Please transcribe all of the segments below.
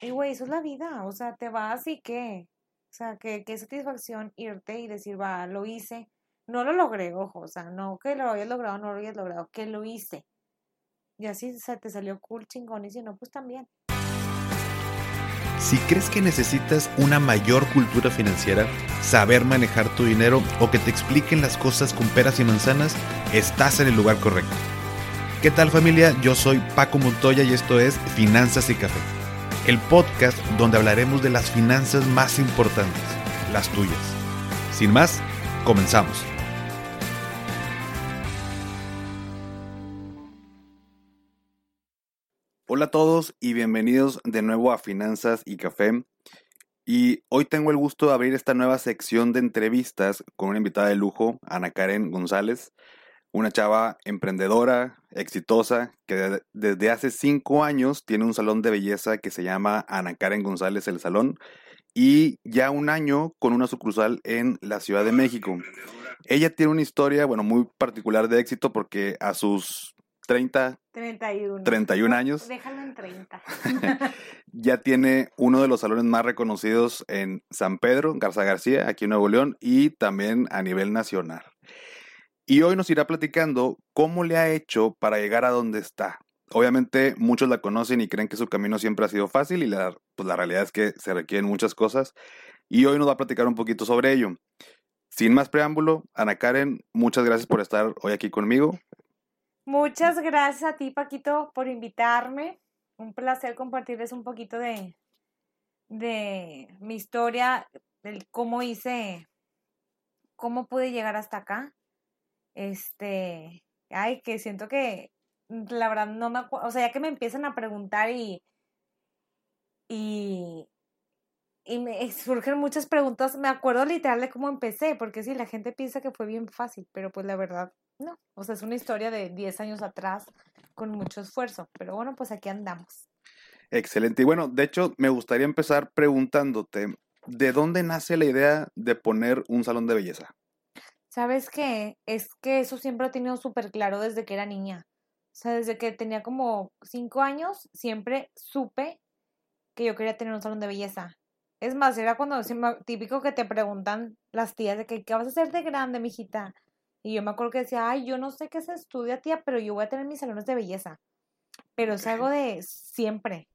Y güey, eso es la vida, o sea, te vas y qué. O sea, qué, qué satisfacción irte y decir, va, lo hice. No lo logré, ojo, o sea, no que lo hayas logrado, no lo hayas logrado, que lo hice. Y así se te salió cool, chingón, y si no, pues también. Si crees que necesitas una mayor cultura financiera, saber manejar tu dinero o que te expliquen las cosas con peras y manzanas, estás en el lugar correcto. ¿Qué tal familia? Yo soy Paco Montoya y esto es Finanzas y Café, el podcast donde hablaremos de las finanzas más importantes, las tuyas. Sin más, comenzamos. Hola a todos y bienvenidos de nuevo a Finanzas y Café. Y hoy tengo el gusto de abrir esta nueva sección de entrevistas con una invitada de lujo, Ana Karen González, una chava emprendedora, exitosa, que desde hace cinco años tiene un salón de belleza que se llama Ana Karen González El Salón y ya un año con una sucursal en la Ciudad de México. Ella tiene una historia, bueno, muy particular de éxito porque a sus 30, 31. 31 años. Déjalo en 30. ya tiene uno de los salones más reconocidos en San Pedro, Garza García, aquí en Nuevo León, y también a nivel nacional. Y hoy nos irá platicando cómo le ha hecho para llegar a donde está. Obviamente muchos la conocen y creen que su camino siempre ha sido fácil y la, pues la realidad es que se requieren muchas cosas. Y hoy nos va a platicar un poquito sobre ello. Sin más preámbulo, Ana Karen, muchas gracias por estar hoy aquí conmigo. Muchas gracias a ti, Paquito, por invitarme. Un placer compartirles un poquito de, de mi historia, del cómo hice, cómo pude llegar hasta acá. Este, ay, que siento que la verdad no me acuerdo, o sea, ya que me empiezan a preguntar y, y, y me surgen muchas preguntas, me acuerdo literal de cómo empecé, porque sí, la gente piensa que fue bien fácil, pero pues la verdad no, o sea, es una historia de 10 años atrás con mucho esfuerzo, pero bueno, pues aquí andamos. Excelente. Y bueno, de hecho, me gustaría empezar preguntándote, ¿de dónde nace la idea de poner un salón de belleza? ¿Sabes qué? Es que eso siempre lo he tenido súper claro desde que era niña. O sea, desde que tenía como 5 años, siempre supe que yo quería tener un salón de belleza. Es más, era cuando típico que te preguntan las tías de que, ¿qué vas a hacer de grande, mijita? Y yo me acuerdo que decía, ay, yo no sé qué se estudia, tía, pero yo voy a tener mis salones de belleza. Pero es algo de siempre.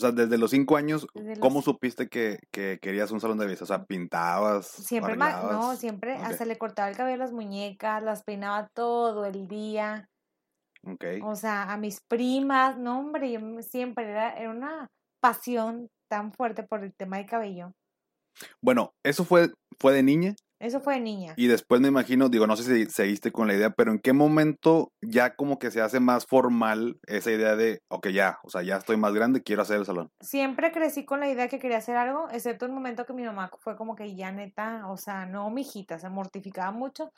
O sea, desde los cinco años, ¿cómo supiste que, querías un salón de belleza? O sea, pintabas. Siempre, no, siempre, hasta le cortaba el cabello a las muñecas, las peinaba todo el día. Ok. O sea, a mis primas, no, hombre, yo siempre era, era una pasión tan fuerte por el tema del cabello. Bueno, ¿eso fue, fue de niña? Eso fue de niña. Y después me imagino, digo, no sé si seguiste con la idea, pero ¿en qué momento ya como que se hace más formal esa idea de, ok, ya, o sea, ya estoy más grande, quiero hacer el salón? Siempre crecí con la idea que quería hacer algo, excepto el momento que mi mamá fue como que ya neta, o sea, no, mi hijita, se mortificaba mucho.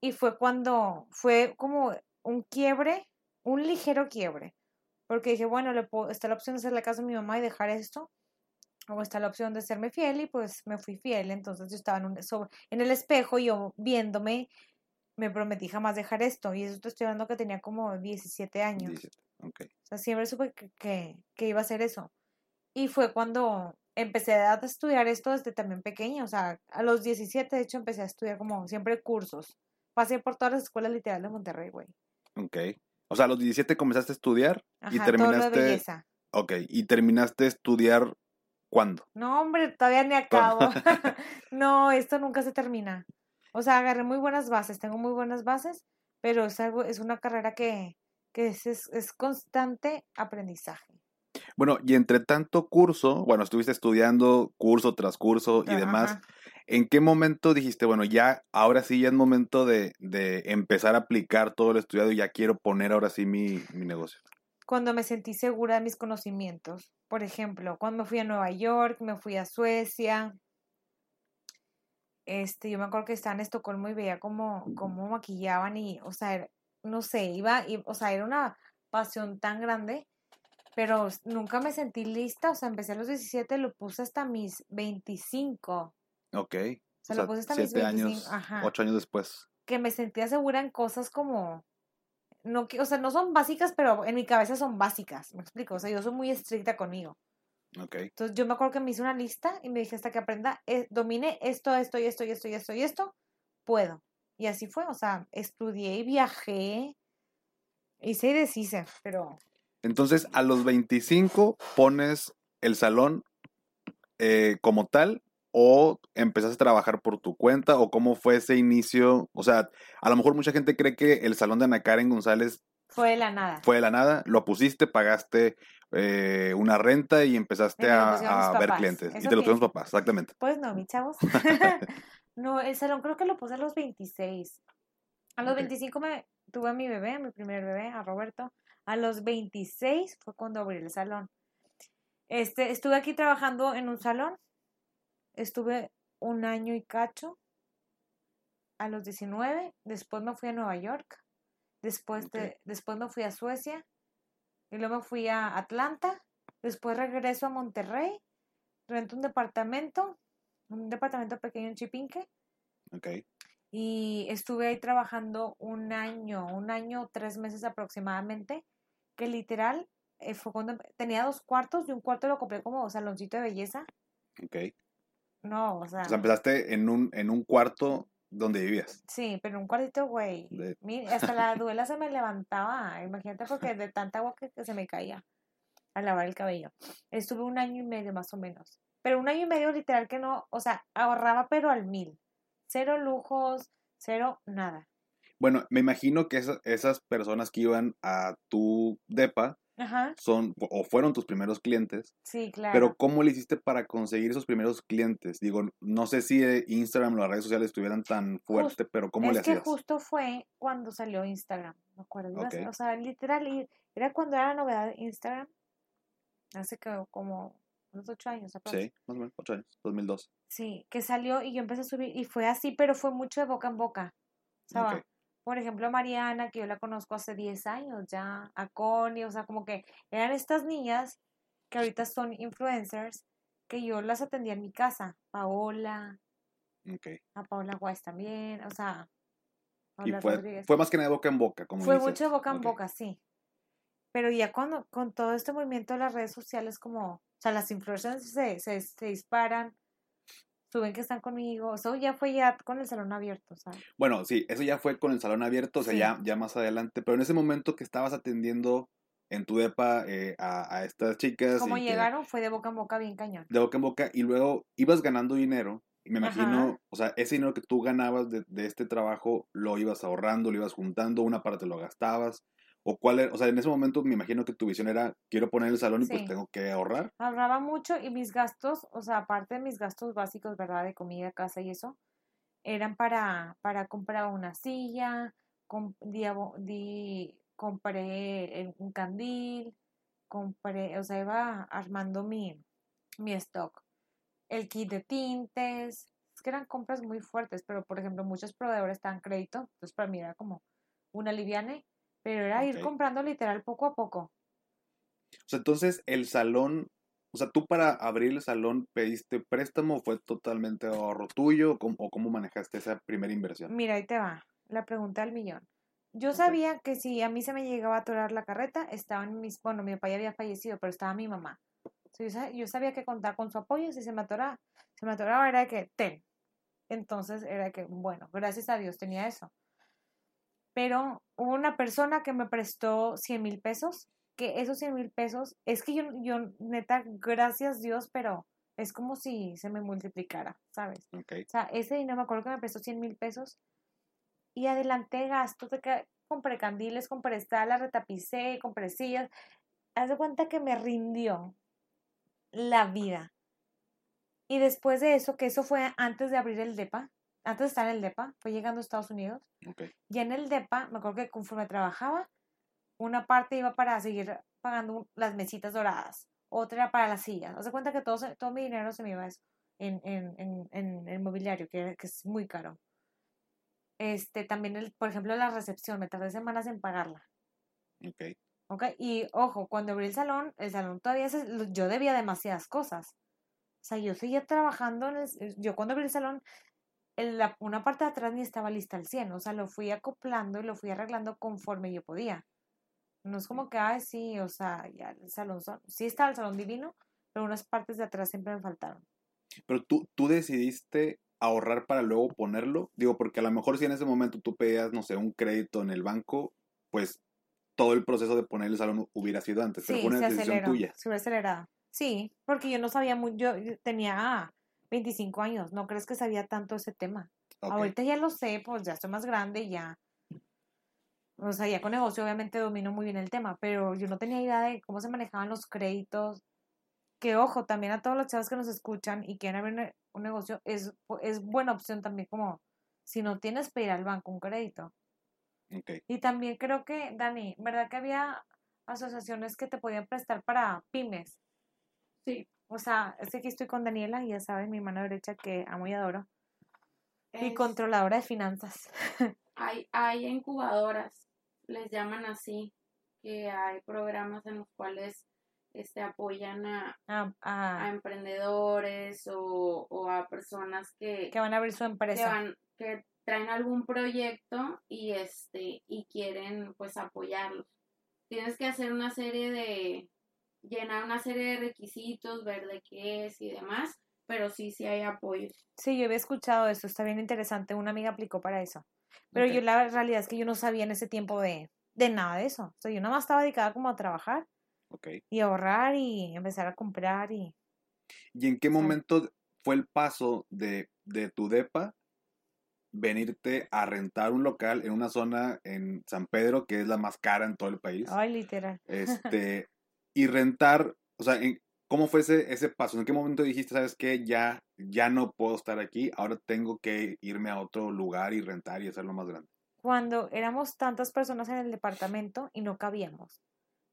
Y fue cuando, fue como un quiebre, un ligero quiebre. Porque dije, bueno, le puedo, está la opción de hacer la casa a mi mamá y dejar esto o está la opción de serme fiel y pues me fui fiel. Entonces yo estaba en, un, en el espejo y yo viéndome, me prometí jamás dejar esto. Y eso te estoy hablando que tenía como 17 años. O sea, siempre supe que, que, iba a hacer eso. Y fue cuando empecé a estudiar esto desde también pequeña. O sea, a los 17 de hecho empecé a estudiar como siempre cursos. Pasé por todas las escuelas literales de Monterrey, güey. Ok. O sea, a los 17 comenzaste a estudiar y terminaste... Todo belleza. Ok, y terminaste a estudiar ¿Cuándo? No, hombre, todavía ni acabo. no, esto nunca se termina. O sea, agarré muy buenas bases, tengo muy buenas bases, pero es algo, es una carrera que, que es, es, constante aprendizaje. Bueno, y entre tanto curso, bueno, estuviste estudiando curso tras curso y demás. ¿En qué momento dijiste, bueno, ya, ahora sí ya es momento de, de empezar a aplicar todo lo estudiado y ya quiero poner ahora sí mi, mi negocio? Cuando me sentí segura de mis conocimientos. Por ejemplo, cuando me fui a Nueva York, me fui a Suecia. Este, yo me acuerdo que estaba en Estocolmo y veía cómo, cómo maquillaban y, o sea, no sé, iba, y, o sea, era una pasión tan grande, pero nunca me sentí lista, o sea, empecé a los 17, lo puse hasta mis 25. Ok. O sea, lo puse hasta mis 25. años, ajá. 8 años después. Que me sentía segura en cosas como no, que- o sea, no son básicas, pero en mi cabeza son básicas, me explico, o sea, yo soy muy estricta conmigo. Entonces yo me acuerdo que me hice una lista y me dije hasta que aprenda, eh, domine esto, esto y esto y esto y esto y esto, puedo. Y así fue, o sea, estudié y viajé, hice y deshice, pero Entonces, a los 25 pones el salón eh, como tal o empezaste a trabajar por tu cuenta o cómo fue ese inicio. O sea, a lo mejor mucha gente cree que el salón de Ana Karen González fue de la nada. fue de la nada, lo pusiste, pagaste eh, una renta y empezaste a, ver papás. clientes. Y te lo pusieron papás, exactamente. Pues no, mis chavos. no, el salón creo que lo puse a los 26. A los Ok. 25 me tuve a mi bebé, a mi primer bebé, a Roberto. A los 26 fue cuando abrí el salón. Este, estuve aquí trabajando en un salón. Estuve un año y cacho. A los 19, después me fui a Nueva York. Después, Ok. de, después me fui a Suecia. Y luego me fui a Atlanta. Después regreso a Monterrey. Rento un departamento. Un departamento pequeño en Chipinque. Ok. Y estuve ahí trabajando un año, un año, tres meses aproximadamente. Que literal eh, fue cuando tenía dos cuartos y un cuarto lo compré como saloncito de belleza. Ok. No, o sea, O sea, empezaste en un, en un cuarto donde vivías. sí, pero un cuartito, güey. De- Hasta la duela se me levantaba, imagínate, porque de tanta agua que, que se me caía al lavar el cabello. Estuve un año y medio más o menos. Pero un año y medio literal que no, o sea, ahorraba pero al mil. Cero lujos, cero nada. Bueno, me imagino que esa- esas personas que iban a tu depa Ajá, son o fueron tus primeros clientes, sí, claro. pero ¿cómo le hiciste para conseguir esos primeros clientes? Digo, no sé si eh, Instagram o las redes sociales estuvieran tan fuerte, pero ¿cómo es le que hacías? justo fue cuando salió Instagram, me acuerdo. O sea, literal, era cuando era la novedad Instagram. Hace que como unos ocho años aprox. Sí, más o menos, ocho años, 2002. Sí, que salió y yo empecé a subir y fue así, pero fue mucho de boca en boca. O sea, Ok. Por ejemplo, a Mariana, que yo la conozco hace 10 años ya, a Connie, o sea, como que eran estas niñas que ahorita son influencers, que yo las atendía en mi casa. Paola, a Paola Guay también, o sea, Y fue, fue más que nada de boca en boca, como Fue dices. mucho de boca en boca, sí. Pero ya cuando, con todo este movimiento de las redes sociales, como, o sea, las influencers se, se, se disparan, suben que están conmigo, eso ya fue ya con el salón abierto, ¿sabes? Bueno, sí, eso ya fue con el salón abierto, o sea, Sí. ya, ya más adelante, pero en ese momento que estabas atendiendo en tu depa eh, a, a estas chicas. Como que- llegaron fue de boca en boca bien cañón. de boca en boca y luego ibas ganando dinero. Y me Ajá. imagino, o sea, ese dinero que tú ganabas de, de este trabajo lo ibas ahorrando, lo ibas juntando, una parte lo gastabas. O cuál era, o sea, en ese momento me imagino que tu visión era, quiero poner el salón y pues tengo que ahorrar. Ahorraba mucho y mis gastos, o sea, aparte de mis gastos básicos, ¿verdad? De comida, casa y eso, eran para, para comprar una silla, com- di, compré un candil, compré, o sea, iba armando mi, mi stock. El kit de tintes, es que eran compras muy fuertes, pero por ejemplo, muchos proveedores estaban crédito, entonces para mí era como una liviane, pero era ir comprando literal poco a poco. O sea, entonces el salón, o sea, tú para abrir el salón pediste préstamo fue totalmente ahorro tuyo o cómo, o cómo manejaste esa primera inversión. Mira, ahí te va, la pregunta del millón. Yo sabía que si a mí se me llegaba a atorar la carreta, estaban mis, bueno, mi papá ya había fallecido, pero estaba mi mamá. So, yo, sa- yo sabía que contar con su apoyo, si se me atoraba, se me atoraba era de que, ten. Entonces era de que, bueno, gracias a Dios tenía eso. Pero hubo una persona que me prestó 100 mil pesos, que esos 100 mil pesos, es que yo, yo, neta, gracias Dios, pero es como si se me multiplicara, ¿sabes? Ok. O sea, ese dinero me acuerdo que me prestó 100 mil pesos y adelanté gastos de que compré candiles, compré estalas, retapicé, compré sillas. Haz de cuenta que me rindió la vida. Y después de eso, que eso fue antes de abrir el DEPA, antes de estar en el DEPA, fue llegando a Estados Unidos. Ok. Ya en el DEPA, me acuerdo que conforme trabajaba, una parte iba para seguir pagando las mesitas doradas, otra era para las sillas. Haz de cuenta que todo, todo mi dinero se me iba a eso, en, en, en, en el mobiliario, que, que es muy caro. Este, también, el, por ejemplo, la recepción, me tardé semanas en pagarla. Ok. ¿Ok? Y ojo, cuando abrí el salón, el salón todavía se, yo debía demasiadas cosas. O sea, yo seguía trabajando en el, yo cuando abrí el salón en la, una parte de atrás ni estaba lista al 100, o sea, lo fui acoplando y lo fui arreglando conforme yo podía. No es como que, ay, sí, o sea, ya el salón, sí estaba el salón divino, pero unas partes de atrás siempre me faltaron. Pero tú, tú decidiste ahorrar para luego ponerlo. Digo, porque a lo mejor si en ese momento tú pedías, no sé, un crédito en el banco, pues todo el proceso de poner el salón hubiera sido antes. Pero Sí, fue una decisión aceleró, tuya. se hubiera acelerado. Sí, porque yo no sabía muy, yo yo tenía 25 años, no crees que sabía tanto ese tema. Ahorita ya lo sé, pues ya estoy más grande y ya. O sea, ya con negocio obviamente domino muy bien el tema, pero yo no tenía idea de cómo se manejaban los créditos. Que ojo, también a todos los chavos que nos escuchan y quieren abrir un negocio, es, es buena opción también como si no tienes pedir al banco un crédito. ok. Y también creo que, Dani, ¿verdad que había asociaciones que te podían prestar para pymes? Sí. O sea, es que aquí estoy con Daniela y ya saben, mi mano derecha que amo y adoro. Y Es- controladora de finanzas. hay, hay incubadoras, les llaman así, que hay programas en los cuales este, apoyan a, a- a- a emprendedores o, o a personas que, que van a abrir su que empresa. van, que traen algún proyecto y este, y quieren pues apoyarlos. Tienes que hacer una serie de, llenar una serie de requisitos, ver de qué es y demás, pero sí, sí hay apoyos. Sí, yo había escuchado eso, está bien interesante. Una amiga aplicó para eso. Pero yo la realidad es que yo no sabía en ese tiempo de, de nada de eso. O sea, yo nada más estaba dedicada como a trabajar Ok. y a ahorrar y empezar a comprar y... ¿Y en qué momento fue el paso de, de tu depa venirte a rentar un local en una zona en San Pedro, que es la más cara en todo el país? Ay, literal. Este, y rentar, o sea, en- ¿cómo fue ese, ese paso? ¿En qué momento dijiste, sabes qué, ya, ya no puedo estar aquí, ahora tengo que irme a otro lugar y rentar y hacerlo más grande? Cuando éramos tantas personas en el departamento y no cabíamos.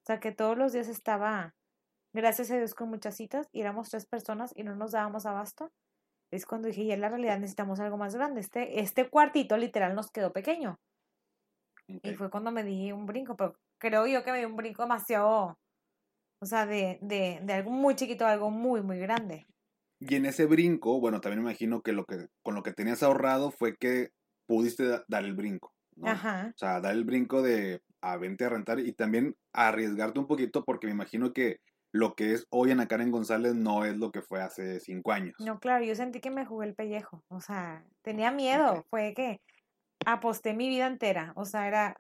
O sea, que todos los días estaba, gracias a Dios, con muchas citas y éramos tres personas y no nos dábamos abasto. Es cuando dije, ya en la realidad necesitamos algo más grande. Este, este cuartito literal nos quedó pequeño. Y Ok. fue cuando me di un brinco, pero creo yo que me di un brinco demasiado, o sea, de, de, de algo muy chiquito a algo muy, muy grande. Y en ese brinco, bueno, también me imagino que, lo que con lo que tenías ahorrado fue que pudiste da- dar el brinco, ¿no? Ajá. O sea, dar el brinco de a vente a rentar y también arriesgarte un poquito porque me imagino que lo que es hoy Ana Karen González no es lo que fue hace cinco años. No, claro, yo sentí que me jugué el pellejo, o sea, tenía miedo, Ok. fue que aposté mi vida entera, o sea, era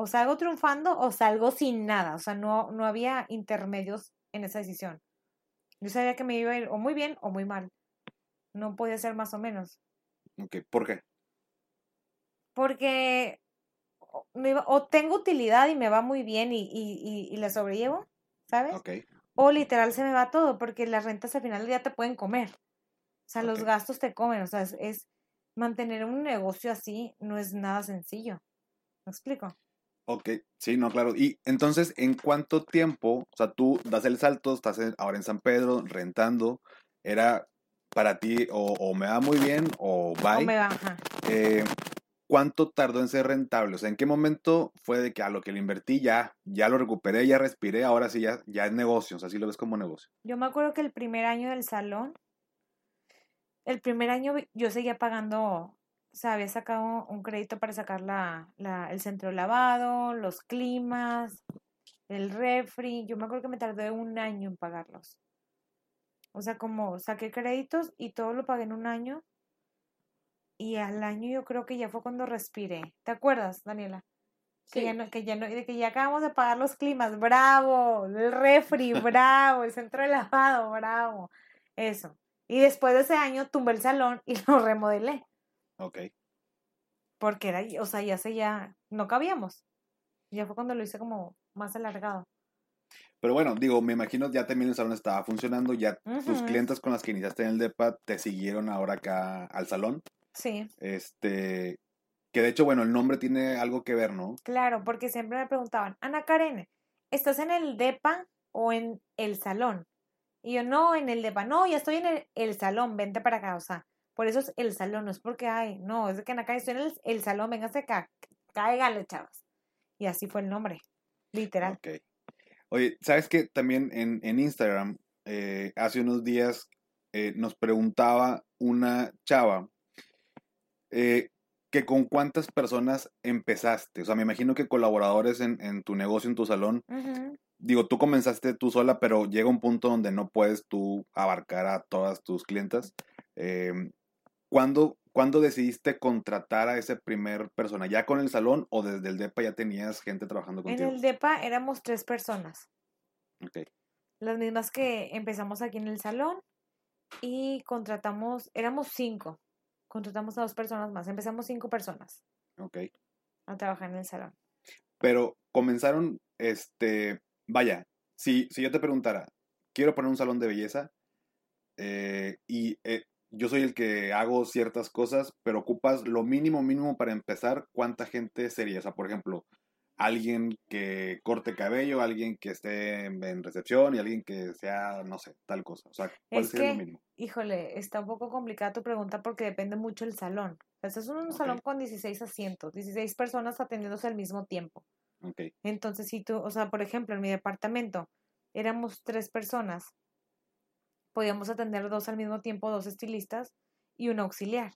o salgo triunfando o salgo sin nada, o sea, no, no había intermedios en esa decisión. Yo sabía que me iba a ir o muy bien o muy mal, no podía ser más o menos, Ok, ¿Por qué? porque o, me iba- o tengo utilidad y me va muy bien y, y, y, y la sobrellevo, ¿sabes? Ok, O literal se me va todo, porque las rentas al final del día te pueden comer. O sea, los gastos te comen. O sea, es, es- mantener un negocio así no es nada sencillo. ¿Me explico? Ok, sí, no, claro. Y entonces, ¿en cuánto tiempo, o sea, tú das el salto, estás en- ahora en San Pedro rentando, era para ti o, o me va muy bien o O bye? me baja. eh, ¿cuánto tardó en ser rentable? O sea, ¿en qué momento fue de que a lo que le invertí ya, ya lo recuperé, ya respiré, ahora sí ya, ya es negocio, o sea, sí lo ves como negocio? Yo me acuerdo que el primer año del salón, el primer año yo seguía pagando, o sea, había sacado un crédito para sacar la, la- el centro de lavado, los climas, el refri. Yo me acuerdo que me tardé un año en pagarlos. O sea, como saqué créditos y todo lo pagué en un año. Y al año yo creo que ya fue cuando respiré. ¿Te acuerdas, Daniela? Que ya Sí. no, que ya no, de que ya acabamos de pagar los climas, bravo, el refri, bravo, el centro de lavado, bravo. Eso. Y después de ese año tumbé el salón y lo remodelé. Ok. Porque era, o sea, ya se ya, no cabíamos. Ya fue cuando lo hice como más alargado. Pero bueno, digo, me imagino ya también el salón estaba funcionando, ya tus clientes con las que iniciaste en el DEPA te siguieron ahora acá al salón. Sí, Este, que de hecho, bueno, el nombre tiene algo que ver, ¿no? claro, porque siempre me preguntaban, Ana Karen, ¿estás en el DEPA o en el salón? Y yo, no, en el DEPA, no, ya estoy en el, el salón, vente para acá, o sea, por eso es el salón, no es porque, ay, no, es de que Ana Karen, estoy en el, el salón, véngase acá, cáigale, chavas. Y así fue el nombre, literal. Ok. Oye, ¿sabes qué? También en, en Instagram, eh, hace unos días eh, nos preguntaba una chava eh, que con cuántas personas empezaste. O sea, me imagino que colaboradores en, en tu negocio, en tu salón, digo, tú comenzaste tú sola, pero llega un punto donde no puedes tú abarcar a todas tus clientas. Eh, ¿cuándo, cuándo decidiste contratar a ese primer persona? ¿Ya con el salón o desde el DEPA ya tenías gente trabajando En contigo? el DEPA éramos tres personas, Ok, las mismas que empezamos aquí en el salón y contratamos, éramos cinco, contratamos a dos personas más, empezamos cinco personas ok. a trabajar en el salón. Pero comenzaron, este, vaya, si, si yo te preguntara, quiero poner un salón de belleza eh, y eh, yo soy el que hago ciertas cosas, pero ocupas lo mínimo mínimo para empezar, ¿cuánta gente sería? O sea, por ejemplo, alguien que corte cabello, alguien que esté en, recepción y alguien que sea, no sé, tal cosa. O sea, ¿cuál Es sería lo mínimo? híjole, está un poco complicada tu pregunta porque depende mucho el salón. Este es un salón con 16 asientos, 16 personas atendiéndose al mismo tiempo. Ok, Entonces, si tú, o sea, por ejemplo, en mi departamento éramos tres personas, podíamos atender dos al mismo tiempo, dos estilistas y un auxiliar.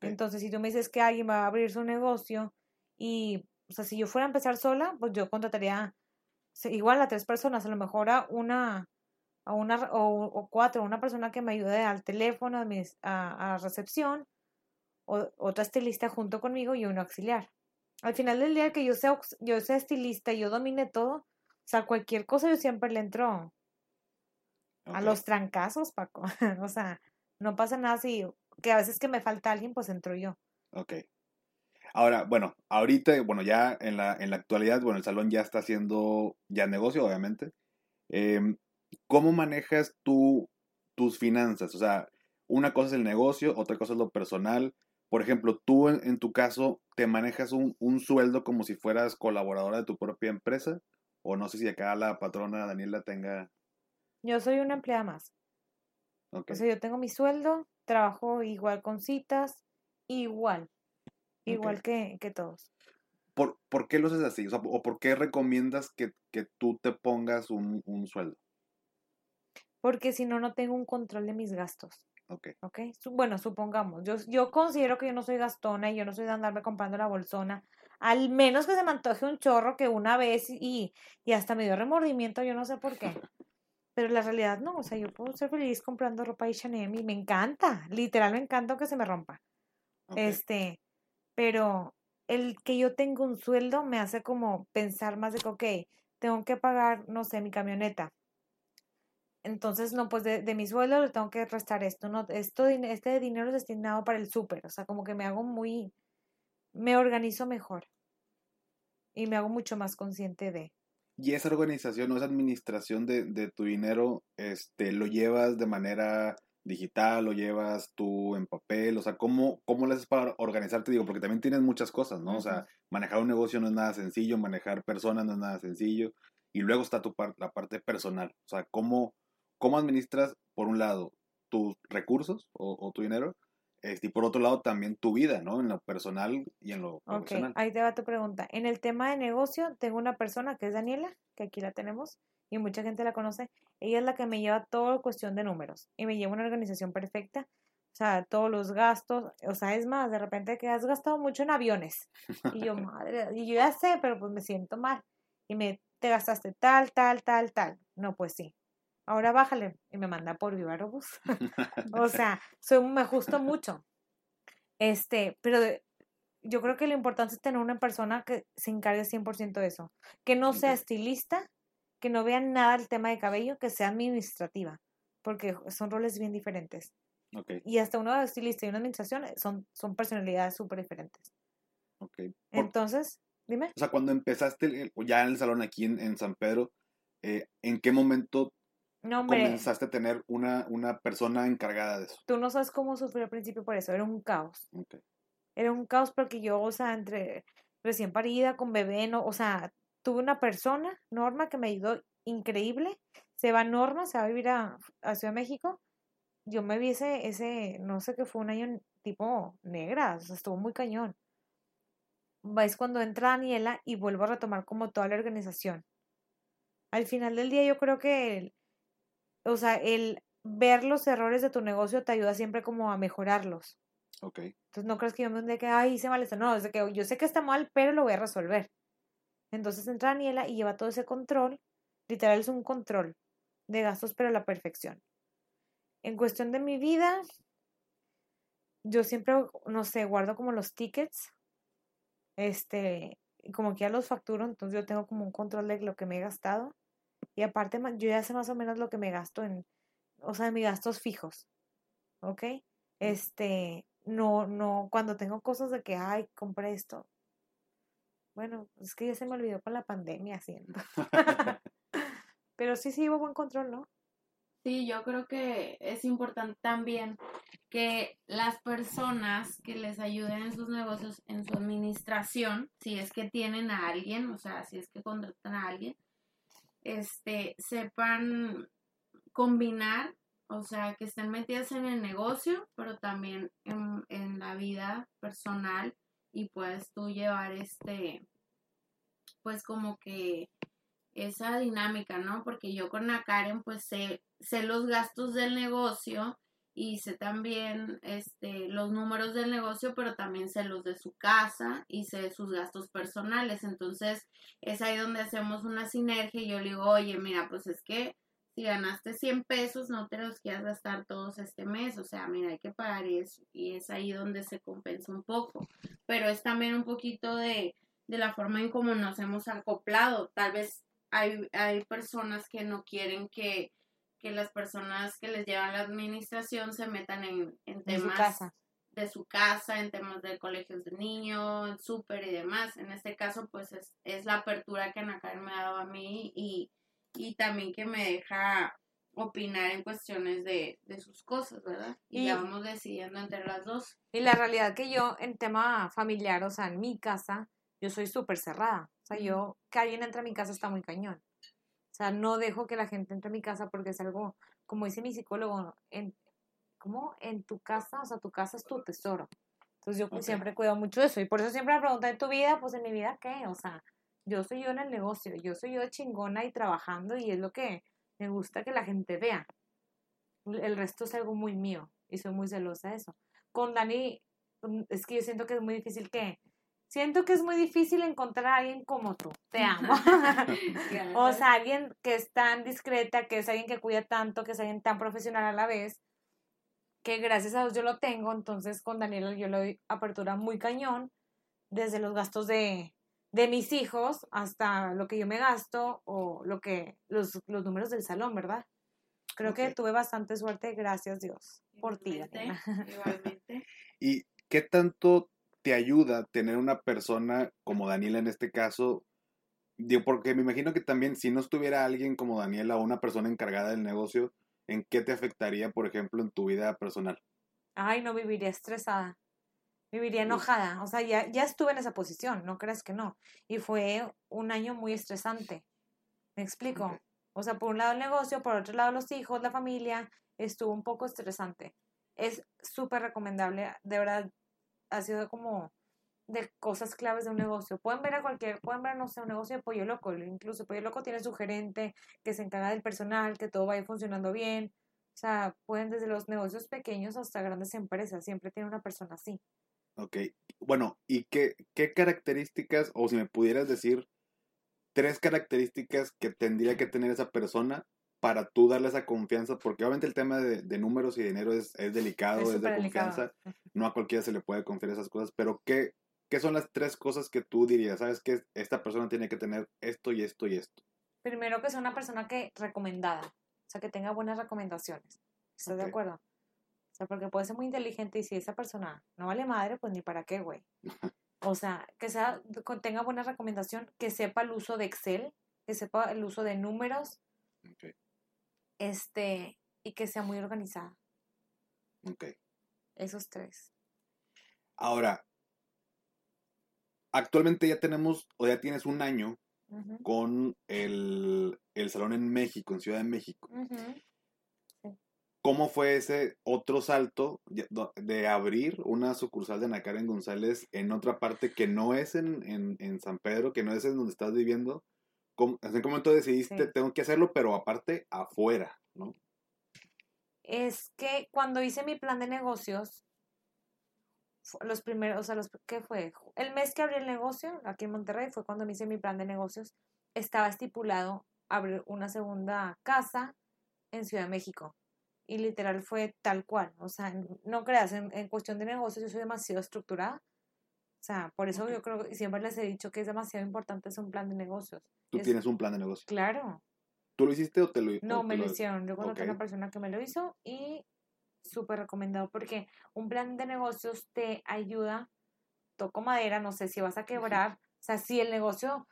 Entonces, si tú me dices que alguien va a abrir su negocio y, o sea, si yo fuera a empezar sola, pues yo contrataría igual a tres personas, a lo mejor a una, a una o, o cuatro, una persona que me ayude al teléfono, a, mis- a, a recepción, o, otra estilista junto conmigo y un auxiliar. Al final del día que yo sea, yo sea estilista y yo domine todo, o sea, cualquier cosa yo siempre le entro a los trancazos, Paco. O sea, no pasa nada si, que a veces que me falta alguien, pues entro yo. Ok. Ahora, bueno, ahorita, bueno, ya en la, en la actualidad, bueno, el salón ya está haciendo ya negocio, obviamente. Em, ¿cómo manejas tú tus finanzas? O sea, una cosa es el negocio, otra cosa es lo personal. Por ejemplo, tú en, en tu caso, ¿te manejas un, un sueldo como si fueras colaboradora de tu propia empresa? O no sé si acá la patrona Daniela tenga... Yo soy una empleada más. Ok, O sea, yo tengo mi sueldo, trabajo igual con citas, igual, igual que, que todos. ¿Por, por qué lo haces así? O sea, ¿o por qué recomiendas que, que tú te pongas un, un sueldo? Porque si no, no tengo un control de mis gastos. Ok, ¿Ok? Bueno, supongamos, yo, yo considero que yo no soy gastona y yo no soy de andarme comprando la bolsona. Al menos que se me antoje un chorro que una vez y, y hasta me dio remordimiento, yo no sé por qué. Pero la realidad no, o sea, yo puedo ser feliz comprando ropa y Chanel y me encanta, literal me encanta que se me rompa. Este, pero el que yo tenga un sueldo me hace como pensar más de que, ok, tengo que pagar, no sé, mi camioneta. Entonces, no, pues de, de mi sueldo le tengo que restar esto, no, esto, este dinero es destinado para el súper, o sea, como que me hago muy, me organizo mejor y me hago mucho más consciente de. Y esa organización o esa administración de, de tu dinero, este, ¿lo llevas de manera digital, lo llevas tú en papel? O sea, ¿cómo, cómo le haces para organizarte? Digo, porque también tienes muchas cosas, ¿no? O sea, manejar un negocio no es nada sencillo, manejar personas no es nada sencillo. Y luego está tu par- la parte personal. O sea, ¿cómo, cómo administras, por un lado, tus recursos o, o tu dinero? Este, y por otro lado, también tu vida, ¿no? En lo personal y en lo Ok, profesional. ahí te va tu pregunta. En el tema de negocio, tengo una persona que es Daniela, que aquí la tenemos y mucha gente la conoce. Ella es la que me lleva toda cuestión de números y me lleva una organización perfecta. O sea, todos los gastos, o sea, es más, de repente que has gastado mucho en aviones. Y yo, madre, y yo ya sé, pero pues me siento mal. Y me, te gastaste tal, tal, tal, tal. No, pues sí. Ahora bájale. Y me manda por Viva Aerobús. O sea, soy, me ajusto mucho. Este, pero de- yo creo que lo importante es tener una persona que se encargue 100% de eso. Que no sea estilista, que no vea nada del tema de cabello, que sea administrativa. Porque son roles bien diferentes. Ok, Y hasta uno de estilista y una administración eh, son, son personalidades súper diferentes. ok. Por- Entonces, dime. O sea, cuando empezaste el- ya en el salón aquí en, en San Pedro, eh, ¿en qué momento No, hombre, comenzaste a tener una, una persona encargada de eso? tú no sabes cómo sufrí al principio por eso. Era un caos. Era un caos porque yo, o sea, entre recién parida, con bebé, no, o sea, tuve una persona, Norma, que me ayudó increíble. Se va Norma, se va a vivir a, a Ciudad de México. Yo me vi ese, ese, no sé qué fue un año tipo negra, o sea, estuvo muy cañón. Es cuando entra Daniela y vuelvo a retomar como toda la organización. Al final del día yo creo que, el- o sea, el ver los errores de tu negocio te ayuda siempre como a mejorarlos. Ok. Entonces no crees que yo me de que, ay, hice mal esto. No, es de que yo sé que está mal, pero lo voy a resolver. Entonces entra Daniela y lleva todo ese control. Literal es un control de gastos, pero a la perfección. En cuestión de mi vida, yo siempre, no sé, guardo como los tickets. Este, y como que ya los facturo, entonces yo tengo como un control de lo que me he gastado. Y aparte, yo ya sé más o menos lo que me gasto en, o sea, mis gastos fijos. ¿Ok? Este, no, no, cuando tengo cosas de que, ay, compré esto. Bueno, es que ya se me olvidó con la pandemia haciendo. Pero sí, sí, hubo buen control, ¿no? Sí, yo creo que es importante también que las personas que les ayuden en sus negocios, en su administración, si es que tienen a alguien, o sea, si es que contratan a alguien, este, sepan combinar, o sea, que estén metidas en el negocio, pero también en, en la vida personal y puedes tú llevar este, pues como que esa dinámica, ¿no? Porque yo con la Karen pues sé, sé los gastos del negocio y sé también este, los números del negocio, pero también sé los de su casa y sé sus gastos personales. Entonces es ahí donde hacemos una sinergia y yo le digo, oye, mira, pues es que si ganaste 100 pesos, no te los quieras gastar todos este mes, o sea, mira, hay que pagar eso y es ahí donde se compensa un poco, pero es también un poquito de, de la forma en cómo nos hemos acoplado, tal vez hay, hay personas que no quieren que, que las personas que les llevan la administración se metan en, en En su temas casa. de su casa, en temas de colegios de niños, súper y demás. En este caso, pues es, es la apertura que Ana Karen me ha dado a mí y, y también que me deja opinar en cuestiones de, de sus cosas, ¿verdad? Y, Y- ya vamos decidiendo entre las dos. Y la realidad que yo, en tema familiar, o sea, en mi casa, yo soy súper cerrada. O sea, yo, que alguien entre a mi casa está muy cañón. O sea, no dejo que la gente entre a mi casa porque es algo, como dice mi psicólogo, en, ¿cómo? En tu casa, o sea, tu casa es tu tesoro. Entonces yo Ok. siempre cuido mucho eso. Y por eso siempre me preguntan, ¿en tu vida? Pues en mi vida, ¿qué? O sea, yo soy yo en el negocio, yo soy yo chingona y trabajando y es lo que me gusta que la gente vea. El resto es algo muy mío y soy muy celosa de eso. Con Dani, mm, es que yo siento que es muy difícil que... Siento que es muy difícil encontrar a alguien como tú. Te amo. o sea, alguien que es tan discreta, que es alguien que cuida tanto, que es alguien tan profesional a la vez, que gracias a Dios yo lo tengo. Entonces con Daniela yo le doy apertura muy cañón, desde los gastos de, de mis hijos hasta lo que yo me gasto o lo que los, los números del salón, ¿verdad? Creo que Ok. tuve bastante suerte, gracias Dios, por ti. Igualmente. ¿Y qué tanto te ayuda tener una persona como Daniela en este caso? Digo, porque me imagino que también si no estuviera alguien como Daniela o una persona encargada del negocio, ¿en qué te afectaría, por ejemplo, en tu vida personal? Ay, no viviría estresada. Viviría enojada. O sea, ya, ya estuve en esa posición, no creas que no. Y fue un año muy estresante. ¿Me explico? O sea, por un lado el negocio, por otro lado los hijos, la familia, estuvo un poco estresante. Es súper recomendable, de verdad, ha sido como de cosas claves de un negocio. Pueden ver a cualquier, pueden ver, no sé, un negocio de Pollo Loco, incluso Pollo Loco tiene su gerente que se encarga del personal, que todo vaya funcionando bien. O sea, pueden desde los negocios pequeños hasta grandes empresas, siempre tiene una persona así. Ok. Bueno, ¿y qué, qué características, o si me pudieras decir, tres características que tendría que tener esa persona para tú darle esa confianza? Porque obviamente el tema de, de números y dinero es, es delicado, Es es, de delicado. confianza. No a cualquiera se le puede confiar esas cosas, pero ¿qué, ¿qué son las tres cosas que tú dirías? ¿Sabes que esta persona tiene que tener esto y esto y esto? Primero que sea una persona que recomendada, o sea, que tenga buenas recomendaciones. ¿Estás de acuerdo? O sea, porque puede ser muy inteligente y si esa persona no vale madre, pues ni para qué, güey. O sea, que sea, que tenga buena recomendación, que sepa el uso de Excel, que sepa el uso de números, Ok, este, y que sea muy organizada. ok. Esos tres. Ahora, actualmente ya tenemos, o ya tienes un año con el, el salón en México, en Ciudad de México. ¿Cómo fue ese otro salto de, de abrir una sucursal de Ana Karen González en otra parte que no es en, en, en San Pedro, que no es en donde estás viviendo? ¿Cómo- ¿En qué momento decidiste, Sí. tengo que hacerlo, pero aparte afuera, ¿no? Es que cuando hice mi plan de negocios, los primeros, o sea, los, ¿qué fue? El mes que abrí el negocio aquí en Monterrey fue cuando me hice mi plan de negocios. Estaba estipulado abrir una segunda casa en Ciudad de México. Y literal fue tal cual. O sea, no creas, en, en cuestión de negocios yo soy demasiado estructurada. O sea, por eso Ok. yo creo, y siempre les he dicho que es demasiado importante hacer un plan de negocios. Tú Es- tienes un plan de negocio. Claro. ¿Tú lo hiciste o te lo No, te me lo hicieron. Yo conozco a ok. una persona que me lo hizo y súper recomendado porque un plan de negocios te ayuda, toco madera, no sé si vas a quebrar, o sea, si el negocio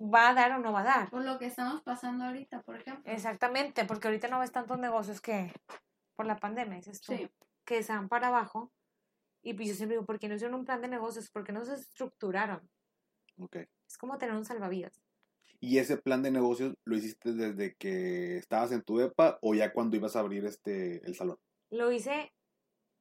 va a dar o no va a dar. Por lo que estamos pasando ahorita, por ejemplo. Exactamente, porque ahorita no ves tantos negocios que por la pandemia, dices tú, Sí. que se van para abajo. Y pues yo siempre digo, ¿por qué no hicieron un plan de negocios? ¿Por qué no se estructuraron? Ok. Es como tener un salvavidas. ¿Y ese plan de negocios lo hiciste desde que estabas en tu depa o ya cuando ibas a abrir este el salón? Lo hice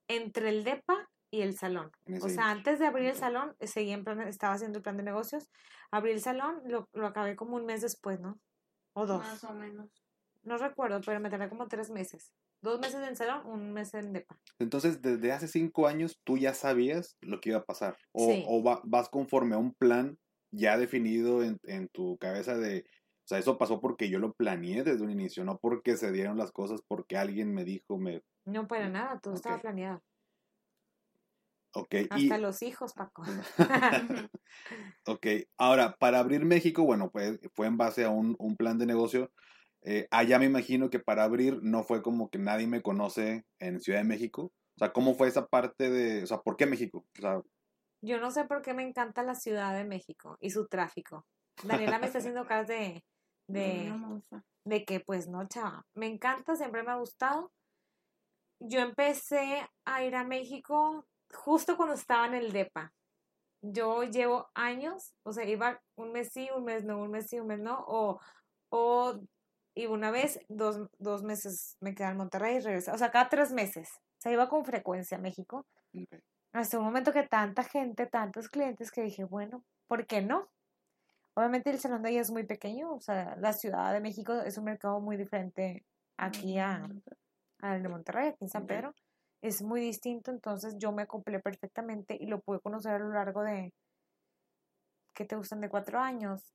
entre el DEPA y el salón. O sea, inter. antes de abrir el Ok. salón, seguía en plan, estaba haciendo el plan de negocios. Abrí el salón, lo, lo acabé como un mes después, ¿no? O dos. Más o menos. No recuerdo, pero me tardé como tres meses. Dos meses en salón, un mes en DEPA. Entonces, desde hace cinco años, tú ya sabías lo que iba a pasar. O, Sí. o va- vas conforme a un plan ya definido en, en tu cabeza de, o sea, eso pasó porque yo lo planeé desde un inicio, no porque se dieron las cosas, porque alguien me dijo, me, No para nada, todo estaba planeado. ok, y, Hasta los hijos, Paco. ok, ahora, para abrir México, bueno, pues fue en base a un, un plan de negocio. Eh, allá me imagino que para abrir no fue como que nadie me conoce en Ciudad de México. O sea, ¿cómo fue esa parte de, o sea, ¿por qué México? O sea, Yo no sé por qué me encanta la Ciudad de México y su tráfico. Daniela me está haciendo caras de, de, de que pues no, chava. Me encanta, siempre me ha gustado. Yo empecé a ir a México justo cuando estaba en el DEPA. Yo llevo años, o sea, iba un mes sí, un mes no, un mes sí, un mes no, o, o iba una vez, dos, dos meses me quedaba en Monterrey y regresaba, o sea, cada tres meses. O sea, iba con frecuencia a México. Hasta un momento que tanta gente, tantos clientes que dije, bueno, ¿por qué no? Obviamente el salón de ahí es muy pequeño, o sea, la Ciudad de México es un mercado muy diferente aquí a, al de Monterrey, aquí en San. Pedro. Es muy distinto, entonces yo me acoplé perfectamente y lo pude conocer a lo largo de, ¿qué te gustan? De cuatro años.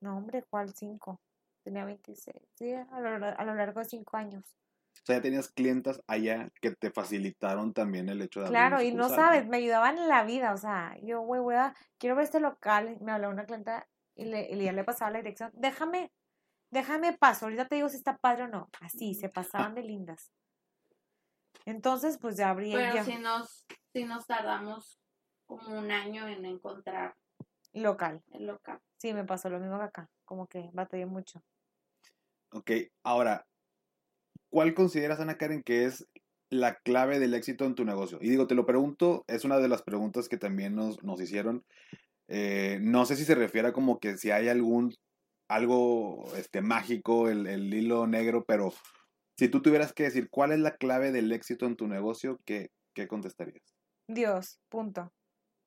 No, hombre, ¿cuál cinco? Tenía 26, sí, a lo, a lo largo de cinco años. O sea, ya tenías clientas allá que te facilitaron también el hecho de abrir Claro, y no sabes, me ayudaban en la vida, o sea, yo, güey, a, quiero ver este local, me habló una clienta y, le, y ya le pasaba la dirección, déjame, déjame paso, ahorita te digo si está padre o no, así, se pasaban de lindas. Entonces, pues ya abrí el Pero ya- si nos, si nos tardamos como un año en encontrar local, el local. sí, me pasó lo mismo que acá, como que batallé mucho. Ok, ahora, ¿cuál consideras, Ana Karen, que es la clave del éxito en tu negocio? Y digo, te lo pregunto, es una de las preguntas que también nos, nos hicieron. Eh, no sé si se refiere a como que si hay algún, algo este, mágico, el, el hilo negro, pero si tú tuvieras que decir cuál es la clave del éxito en tu negocio, ¿qué, qué contestarías? Dios, punto.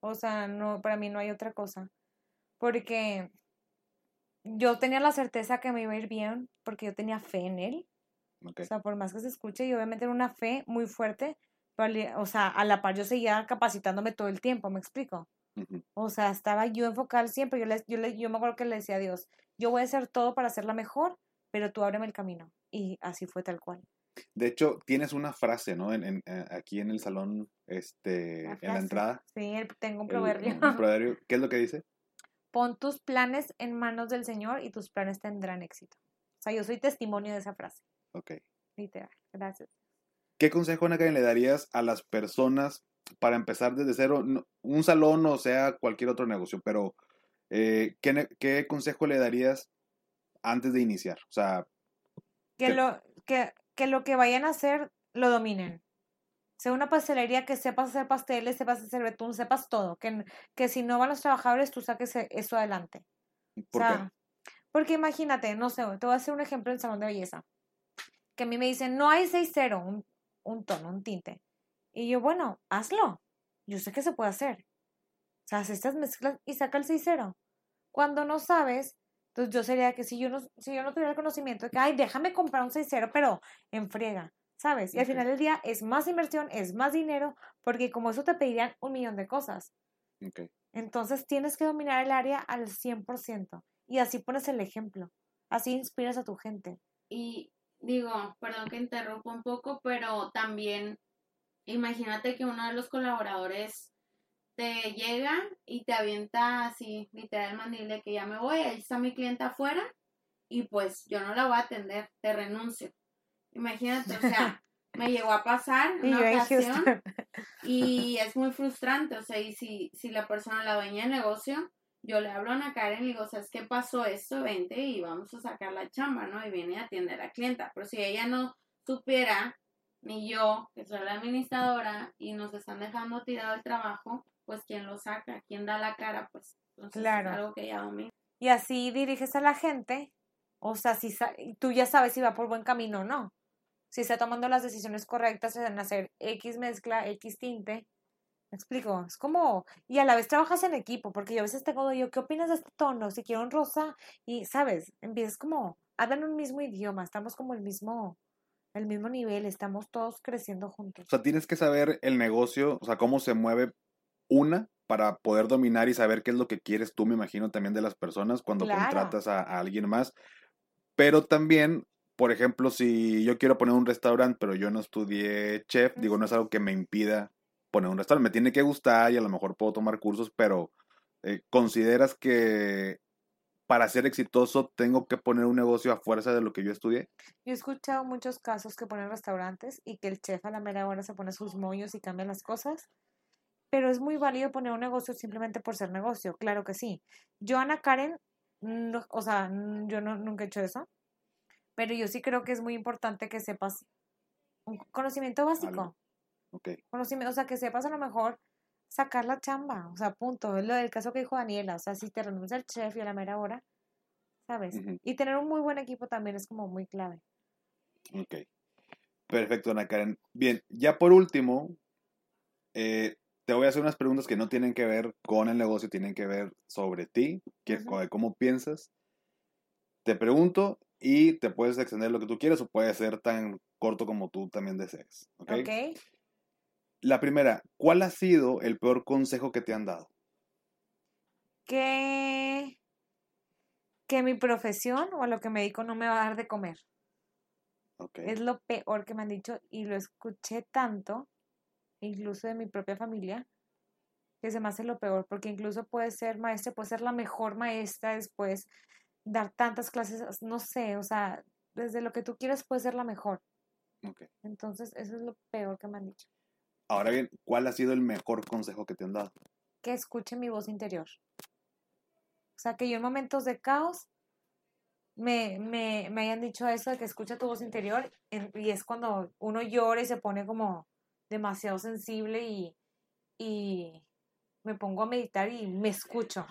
O sea, no, para mí no hay otra cosa. Porque yo tenía la certeza que me iba a ir bien, porque yo tenía fe en él. Ok, O sea, por más que se escuche, y obviamente era una fe muy fuerte, pero, o sea, a la par yo seguía capacitándome todo el tiempo, ¿me explico? ujú, O sea, estaba yo enfocada siempre, yo, le, yo, le, yo me acuerdo que le decía a Dios, yo voy a hacer todo para hacerla mejor, pero tú ábreme el camino. Y así fue tal cual. De hecho, tienes una frase, ¿no? En, en- eh, aquí en el salón, este, La en la entrada. Sí, tengo un el- proverbio. un proverbio. ¿Qué es lo que dice? Pon tus planes en manos del Señor y tus planes tendrán éxito. O sea, yo soy testimonio de esa frase, Ok. literal. Gracias. ¿Qué consejo, Ana Karen, le darías a las personas para empezar desde cero? Un salón o sea cualquier otro negocio, pero eh, ¿qué, consejo le darías antes de iniciar? O sea, que que- lo que, que lo que vayan a hacer lo dominen. Sea una pastelería que sepas hacer pasteles, sepas hacer betún, sepas todo. Que, que si no van los trabajadores, tú saques e- eso adelante. O ¿por qué? sea, porque imagínate, no sé, te voy a hacer un ejemplo del salón de belleza. Que a mí me dicen, no hay 6-0, un, un tono, un tinte. Y yo, bueno, hazlo. Yo sé que se puede hacer. O sea, haz estas mezclas y saca el 6-0. Cuando no sabes, entonces yo sería que si yo no, si yo no tuviera el conocimiento de que, ay, déjame comprar un 6-0, pero en friega. ¿Sabes? Y al final del día es más inversión, es más dinero, porque como eso te pedirían un millón de cosas. Entonces tienes que dominar el área al 100%. Y así pones el ejemplo. Así inspiras a tu gente. Y digo, perdón que interrumpa un poco, pero también imagínate que uno de los colaboradores te llega y te avienta así, literal mandil de que ya me voy, ahí está mi cliente afuera y pues yo no la voy a atender, te renuncio. Imagínate, o sea, me llegó a pasar Y una en ocasión y es muy frustrante, o sea, y si, si la persona, la dueña del negocio, yo le hablo a Ana Karen y le digo, ¿sabes qué pasó esto? Vente y vamos a sacar la chamba, ¿no? Y viene a atender a la clienta. Pero si ella no supiera, ni yo, que soy la administradora, y nos están dejando tirado el trabajo, pues ¿quién lo saca? ¿Quién da la cara? Pues entonces Claro. es algo que ya domina. Y así diriges a la gente. O sea, si sa- y tú ya sabes si va por buen camino o no. Si está tomando las decisiones correctas en hacer X mezcla, X tinte. ¿Me explico? Es como, y a la vez trabajas en equipo, porque yo a veces tengo yo, ¿qué opinas de este tono? Si quiero un rosa, y sabes, empiezas como, hablan un mismo idioma, estamos como el mismo, el mismo nivel, estamos todos creciendo juntos. O sea, tienes que saber el negocio, o sea, cómo se mueve una para poder dominar y saber qué es lo que quieres tú, me imagino, también de las personas cuando Claro. contratas a, a alguien más. Pero también, por ejemplo, si yo quiero poner un restaurante, pero yo no estudié chef, digo, no es algo que me impida poner un restaurante. Me tiene que gustar y a lo mejor puedo tomar cursos, pero eh, ¿consideras que para ser exitoso tengo que poner un negocio a fuerza de lo que yo estudié? Yo he escuchado muchos casos que ponen restaurantes y que el chef a la mera hora se pone sus moños y cambia las cosas. Pero es muy válido poner un negocio simplemente por ser negocio, claro que sí. Yo, Ana Karen, no- o sea, yo no, nunca he hecho eso, pero yo sí creo que es muy importante que sepas un conocimiento básico. Ok. Conocimiento, o sea, que sepas a lo mejor sacar la chamba, o sea, punto. Es lo del caso que dijo Daniela, o sea, si te renuncia el chef y a la mera hora, ¿sabes? Y tener un muy buen equipo también es como muy clave. Ok. Perfecto, Ana Karen. Bien, ya por último, eh, te voy a hacer unas preguntas que no tienen que ver con el negocio, tienen que ver sobre ti, que, cómo piensas. Te pregunto y te puedes extender lo que tú quieras o puede ser tan corto como tú también desees. ¿ok? ¿Ok? La primera, ¿cuál ha sido el peor consejo que te han dado? que, que mi profesión o a lo que me dedico no me va a dar de comer. Ok. Es lo peor que me han dicho y lo escuché tanto, incluso de mi propia familia, que se me hace lo peor, porque incluso puedes ser maestra, puedes ser la mejor maestra después, dar tantas clases, no sé, o sea, desde lo que tú quieras puedes ser la mejor. ok. Entonces, eso es lo peor que me han dicho. Ahora bien, ¿cuál ha sido el mejor consejo que te han dado? Que escuche mi voz interior. O sea, que yo en momentos de caos me, me, me hayan dicho eso de que escucha tu voz interior y es cuando uno llora y se pone como demasiado sensible y, y me pongo a meditar y me escucho.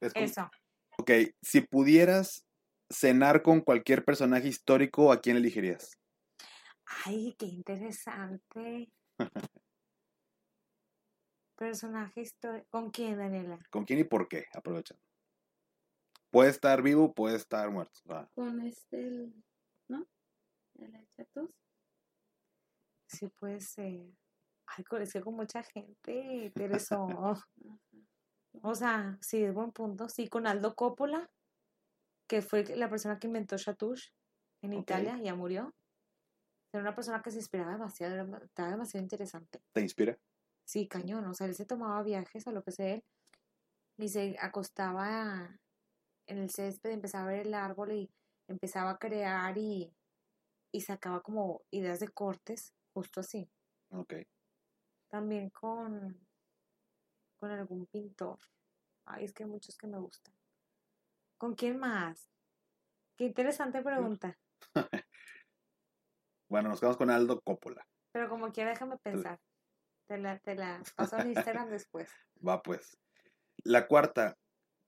Es como- Eso. Ok, si pudieras cenar con cualquier personaje histórico, ¿a quién elegirías? Ay, qué interesante. Personaje histórico. ¿Con quién, Daniela? ¿Con quién y por qué? Aprovechando. Puede estar vivo, puede estar muerto. Con este, el- ¿no? El Chatus. Sí, puede ser. Ay, es que con mucha gente, pero eso. O sea, sí, es buen punto. Sí, con Aldo Coppola, que fue la persona que inventó Chatouche en Ok. Italia, ya murió. Era una persona que se inspiraba demasiado, era estaba demasiado interesante. ¿Te inspira? Sí, cañón. O sea, él se tomaba viajes a lo que sé él y se acostaba en el césped, empezaba a ver el árbol y empezaba a crear y, y sacaba como ideas de cortes, justo así. Ok. También con, con algún pintor. Ay, es que hay muchos que me gustan. ¿Con quién más? Qué interesante pregunta. Bueno, nos quedamos con Aldo Coppola. Pero como quiera, déjame pensar. Te la, te la paso en Instagram después. Va pues. La cuarta,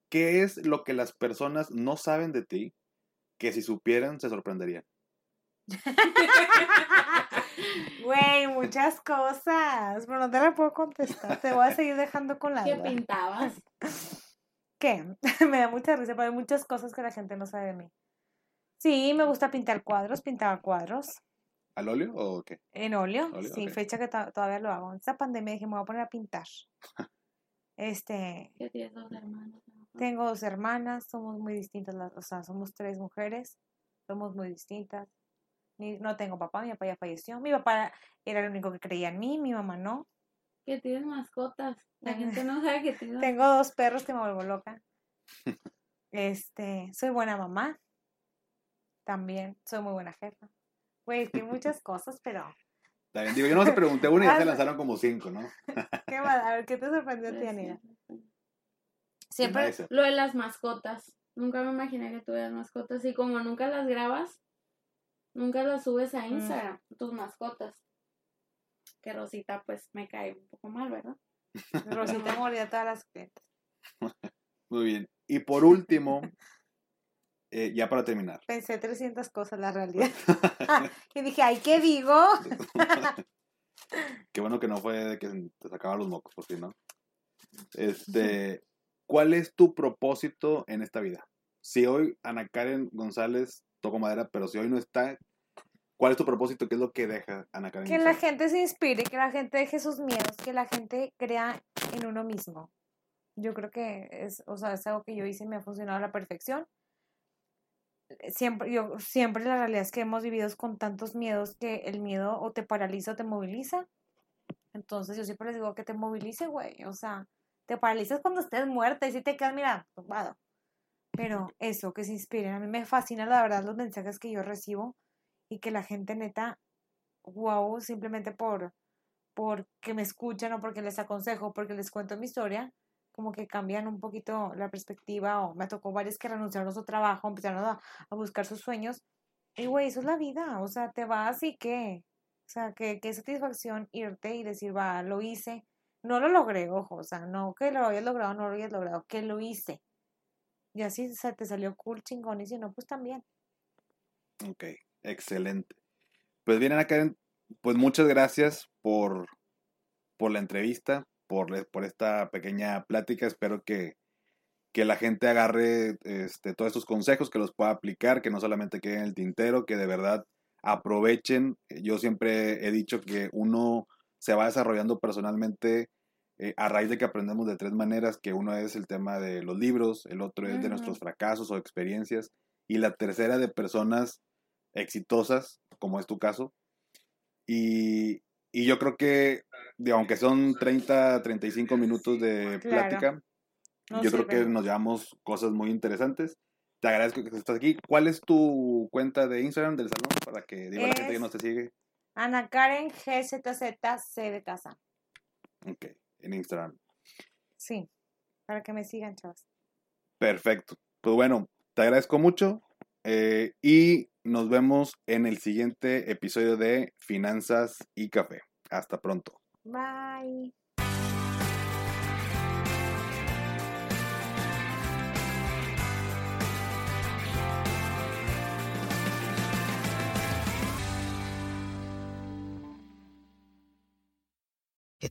¿qué es lo que las personas no saben de ti que si supieran se sorprenderían? Güey, muchas cosas. Pero no te la puedo contestar. Te voy a seguir dejando con la ¿Qué duda. pintabas? ¿Qué? Me da mucha risa, pero hay muchas cosas que la gente no sabe de mí. Sí, me gusta pintar cuadros, pintaba cuadros. ¿Al óleo o qué? En óleo, Óleo, sí, fecha que to- todavía lo hago. En esta pandemia dije, me voy a poner a pintar. Este, tienes dos hermanos. ajá. tengo dos hermanas, somos muy distintas, las, o sea, somos tres mujeres, somos muy distintas. No tengo papá, mi papá ya falleció. Mi papá era el único que creía en mí, mi mamá no. Que tienes mascotas. La gente no sabe que tienes Tengo dos perros que me vuelvo loca. Este, soy buena mamá. También soy muy buena jefa. Güey, que muchas cosas, pero bien, digo, yo no te pregunté una y ya se lanzaron como cinco, ¿no? ¿qué va a ver? ¿Qué te sorprendió a ti, Anira? Siempre. Lo de las mascotas. Nunca me imaginé que tuvieras mascotas. Y como nunca las grabas, nunca las subes a Instagram, tus mascotas. Que Rosita, pues, me cae un poco mal, ¿verdad? Rosita mordía todas las clientes. Muy bien. Y por último, eh, ya para terminar. Pensé 300 cosas, la realidad. y dije, ay, ¿qué digo? Qué bueno que no fue de que te sacaban los mocos, por si no. Este, ¿cuál es tu propósito en esta vida? Si hoy Ana Karen González toco madera, pero si hoy no está, ¿cuál es tu propósito? ¿Qué es lo que deja Ana Karen Que la gente se inspire, que la gente deje sus miedos, que la gente crea en uno mismo. Yo creo que es, o sea, es algo que yo hice y me ha funcionado a la perfección. Siempre, yo, siempre la realidad es que hemos vivido con tantos miedos que el miedo o te paraliza o te moviliza. Entonces yo siempre les digo que te movilice, güey. O sea, te paralizas cuando estés muerta y si te quedas, mira, tumbado. Pero eso, que se inspiren. A mí me fascina, la verdad, los mensajes que yo recibo y que la gente neta wow, simplemente por porque me escuchan o porque les aconsejo, porque les cuento mi historia, como que cambian un poquito la perspectiva o me tocó varios que renunciaron a su trabajo, empezaron a, a buscar sus sueños. Y güey, eso es la vida, o sea, te vas y qué. O sea, que qué satisfacción irte y decir, va, lo hice. No lo logré, ojo, o sea, no que lo hayas logrado, no lo hayas logrado, que lo hice. Y así se te salió cool, chingón, y si no, pues también. Ok, excelente. Pues bien, Ana Karen, pues muchas gracias por, por la entrevista, por, por esta pequeña plática. Espero que, que la gente agarre este, todos estos consejos, que los pueda aplicar, que no solamente queden en el tintero, que de verdad aprovechen. Yo siempre he dicho que uno se va desarrollando personalmente eh, a raíz de que aprendemos de tres maneras, que uno es el tema de los libros, el otro es de nuestros fracasos o experiencias, y la tercera de personas exitosas, como es tu caso. Y, y yo creo que, aunque son 30, 35 minutos de Claro. plática, No yo creo que nos llevamos cosas muy interesantes. Te agradezco que estés aquí. ¿Cuál es tu cuenta de Instagram del salón? Para que diga la gente que no te sigue. Ana Karen GZZ C de casa. Ok, en Instagram. Sí, para que me sigan, chavos. Perfecto. Pues bueno, te agradezco mucho eh, y nos vemos en el siguiente episodio de Finanzas y Café. Hasta pronto. Bye.